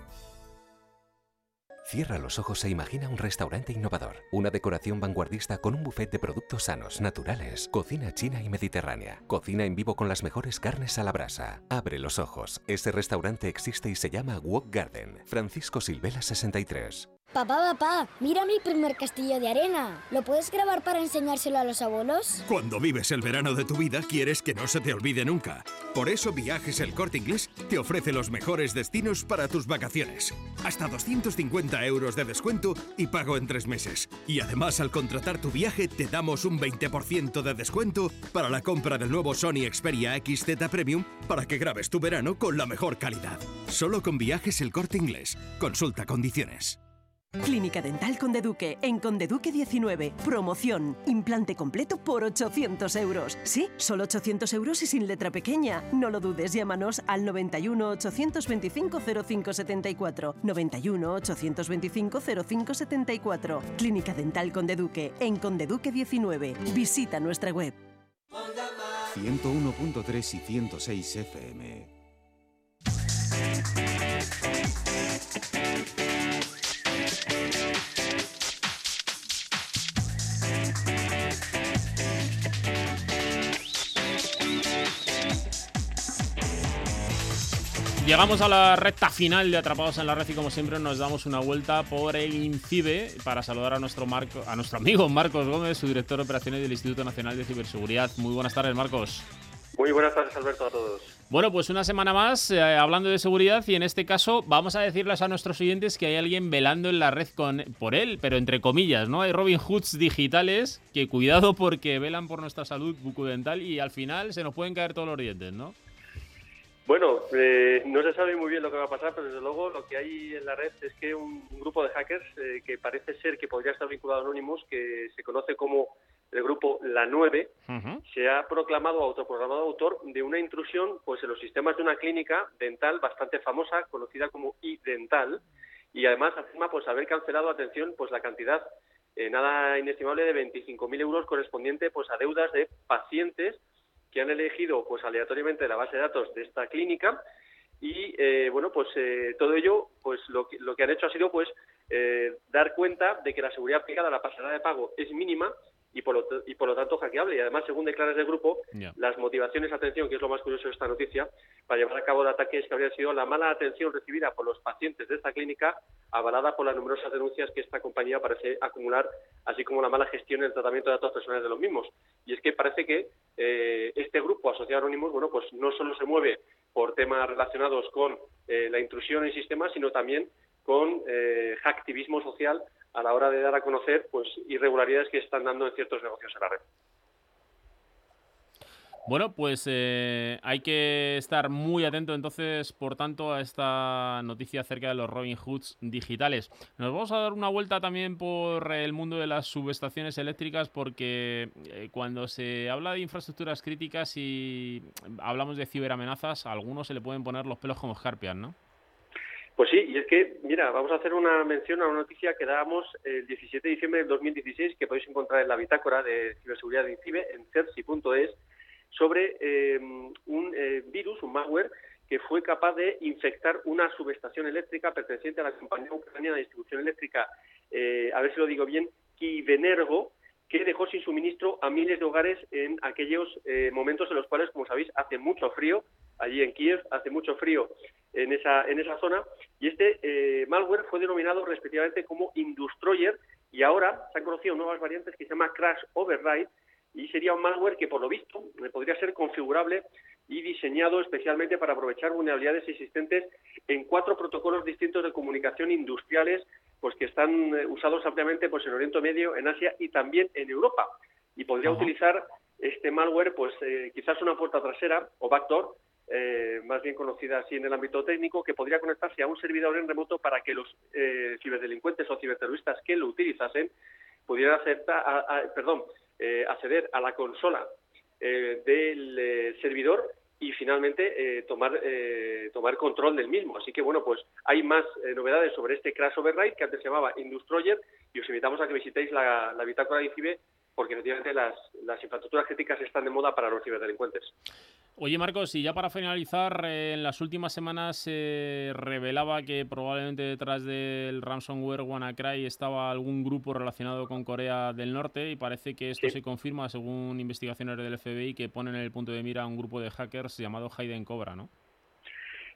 Cierra los ojos e imagina un restaurante innovador, una decoración vanguardista con un buffet de productos sanos, naturales, cocina china y mediterránea, cocina en vivo con las mejores carnes a la brasa. Abre los ojos, ese restaurante existe y se llama Walk Garden. Francisco Silvela 63. Papá, papá, mira mi primer castillo de arena. ¿Lo puedes grabar para enseñárselo a los abuelos? Cuando vives el verano de tu vida, quieres que no se te olvide nunca. Por eso Viajes El Corte Inglés te ofrece los mejores destinos para tus vacaciones. Hasta 250 euros de descuento y pago en tres meses. Y además, al contratar tu viaje, te damos un 20% de descuento para la compra del nuevo Sony Xperia XZ Premium para que grabes tu verano con la mejor calidad. Solo con Viajes El Corte Inglés. Consulta condiciones. Clínica Dental Conde Duque, en Conde Duque 19. Promoción. Implante completo por 800 euros. Sí, solo 800 euros y sin letra pequeña. No lo dudes, llámanos al 91 825 0574. 91 825 0574. Clínica Dental Conde Duque, en Conde Duque 19. Visita nuestra web. 101.3 y 106 FM. Llegamos a la recta final de Atrapados en la Red y como siempre nos damos una vuelta por el INCIBE para saludar a nuestro, Marco, a nuestro amigo Marcos Gómez, su director de operaciones del Instituto Nacional de Ciberseguridad. Muy buenas tardes, Marcos. Muy buenas tardes, Alberto, a todos. Bueno, pues una semana más eh, hablando de seguridad y en este caso vamos a decirles a nuestros oyentes que hay alguien velando en la red con, por él, pero entre comillas, ¿no? Hay Robin Hoods digitales que cuidado porque velan por nuestra salud bucodental y al final se nos pueden caer todos los dientes, ¿no? Bueno, eh, no se sabe muy bien lo que va a pasar, pero desde luego lo que hay en la red es que un, un grupo de hackers eh, que parece ser que podría estar vinculado a Anonymous, que se conoce como el grupo La 9, se ha proclamado autoprogramado autor de una intrusión pues en los sistemas de una clínica dental bastante famosa, conocida como iDental, y además afirma pues haber cancelado, atención, pues la cantidad eh, nada inestimable de 25.000 euros correspondiente pues a deudas de pacientes que han elegido pues aleatoriamente la base de datos de esta clínica y eh, bueno pues eh, todo ello pues lo que, lo que han hecho ha sido pues eh, dar cuenta de que la seguridad aplicada a la pasarela de pago es mínima y por, lo, y por lo tanto hackeable. Y además, según declara el grupo, las motivaciones, atención, que es lo más curioso de esta noticia, para llevar a cabo el ataque es que habría sido la mala atención recibida por los pacientes de esta clínica, avalada por las numerosas denuncias que esta compañía parece acumular, así como la mala gestión en el tratamiento de datos personales de los mismos. Y es que parece que eh, este grupo asociado a Anonymous, bueno, pues no solo se mueve por temas relacionados con eh, la intrusión en sistemas, sino también con eh, hacktivismo social a la hora de dar a conocer pues irregularidades que están dando en ciertos negocios en la red. Bueno, pues eh, hay que estar muy atento entonces, por tanto, a esta noticia acerca de los Robin Hoods digitales. Nos vamos a dar una vuelta también por el mundo de las subestaciones eléctricas porque eh, cuando se habla de infraestructuras críticas y hablamos de ciberamenazas, a algunos se le pueden poner los pelos como escarpias, ¿no? Pues sí, y es que, mira, vamos a hacer una mención a una noticia que dábamos el 17 de diciembre del 2016, que podéis encontrar en la bitácora de ciberseguridad de INCIBE, en cersi.es, sobre eh, un eh, virus, un malware, que fue capaz de infectar una subestación eléctrica perteneciente a la compañía ucraniana de distribución eléctrica, eh, a ver si lo digo bien, Kivenergo, que dejó sin suministro a miles de hogares en aquellos eh, momentos en los cuales, como sabéis, hace mucho frío, allí en Kiev hace mucho frío en esa, en esa zona, y este eh, malware fue denominado respectivamente como Industroyer, y ahora se han conocido nuevas variantes que se llama Crash Override, y sería un malware que, por lo visto, eh, podría ser configurable y diseñado especialmente para aprovechar vulnerabilidades existentes en cuatro protocolos distintos de comunicación industriales pues que están eh, usados ampliamente pues en Oriente Medio, en Asia y también en Europa. Y podría utilizar este malware pues eh, quizás una puerta trasera o backdoor, eh, más bien conocida así en el ámbito técnico, que podría conectarse a un servidor en remoto para que los eh, ciberdelincuentes o ciberterroristas que lo utilizasen pudieran aceptar, a- perdón, eh, acceder a la consola eh, del eh, servidor y finalmente eh, tomar tomar control del mismo. Así que bueno, pues hay más novedades sobre este Crash Override que antes se llamaba Industroyer y os invitamos a que visitéis la, la bitácora de ICIBE porque efectivamente las, las infraestructuras críticas están de moda para los ciberdelincuentes. Oye, Marcos, y ya para finalizar, eh, en las últimas semanas se revelaba que probablemente detrás del ransomware WannaCry estaba algún grupo relacionado con Corea del Norte y parece que esto se confirma según investigaciones del FBI que ponen en el punto de mira a un grupo de hackers llamado Hayden Cobra, ¿no?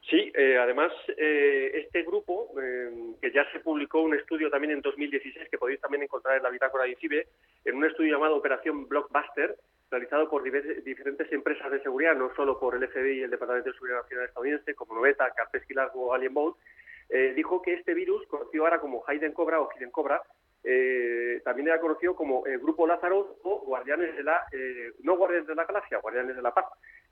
Sí, eh, además, eh, este grupo, eh, que ya se publicó un estudio también en 2016, que podéis también encontrar en la bitácora de ICIBE, en un estudio llamado Operación Blockbuster, realizado por diferentes empresas de seguridad, no solo por el FBI y el Departamento de Seguridad Nacional estadounidense, como Noveta, Kaspersky Largo o Alien Bolt, eh, dijo que este virus, conocido ahora como Hayden Cobra o Hidden Cobra, eh, también era conocido como el Grupo Lázaro o Guardianes de la, eh, no Guardianes de la Galaxia, Guardianes de la Paz,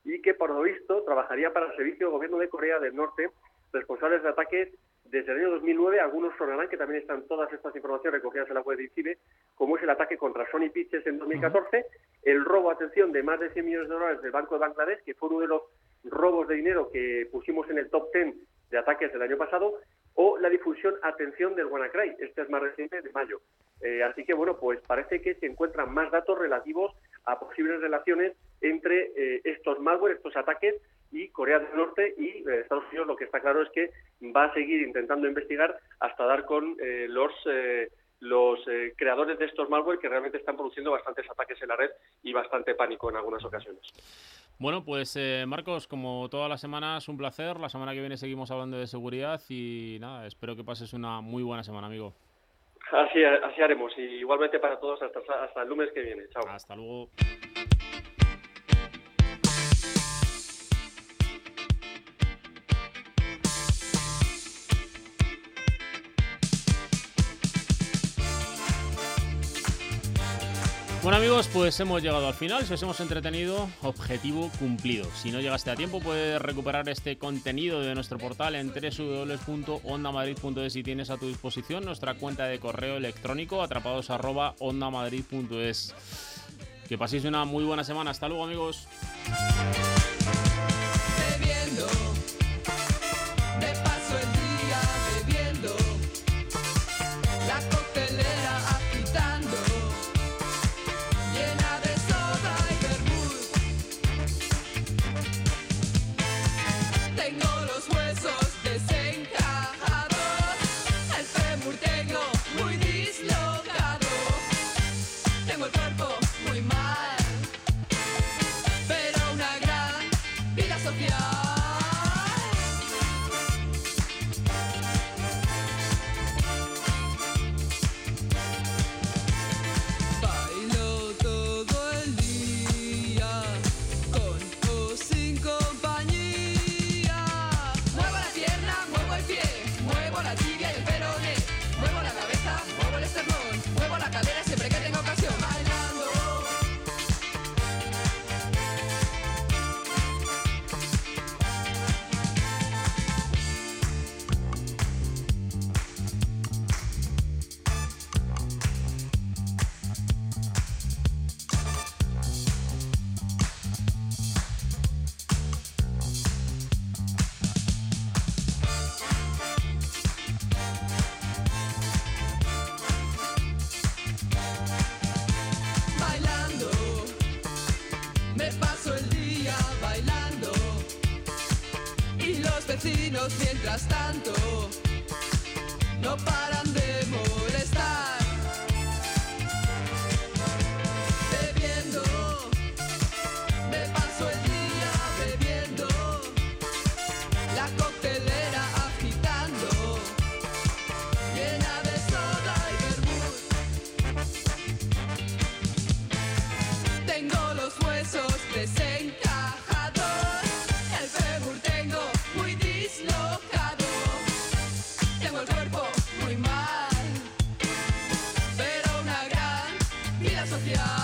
y que por lo visto trabajaría para el Servicio de Gobierno de Corea del Norte, responsables de ataques desde el año 2009. Algunos sonarán que también están todas estas informaciones recogidas en la web de ICIBE, como es el ataque contra Sony Pictures en 2014, el robo, atención, de más de 100 millones de dólares del Banco de Bangladesh, que fue uno de los robos de dinero que pusimos en el top 10 de ataques del año pasado, o la difusión, atención, del WannaCry. Este es más reciente, de mayo. Eh, así que, bueno, pues parece que se encuentran más datos relativos a posibles relaciones entre eh, estos malware, estos ataques, y Corea del Norte y eh, Estados Unidos. Lo que está claro es que va a seguir intentando investigar hasta dar con eh, los los eh, creadores de estos malware que realmente están produciendo bastantes ataques en la red y bastante pánico en algunas ocasiones. Bueno, pues eh, Marcos, como todas las semanas, un placer. La semana que viene seguimos hablando de seguridad y nada, espero que pases una muy buena semana, amigo. Así, así haremos. Y igualmente para todos hasta, hasta el lunes que viene. Chao. Hasta luego. Bueno amigos, pues hemos llegado al final. Si os hemos entretenido, objetivo cumplido. Si no llegaste a tiempo, puedes recuperar este contenido de nuestro portal en www.ondamadrid.es y tienes a tu disposición nuestra cuenta de correo electrónico atrapados@ondamadrid.es. Que paséis una muy buena semana. Hasta luego amigos. Yeah.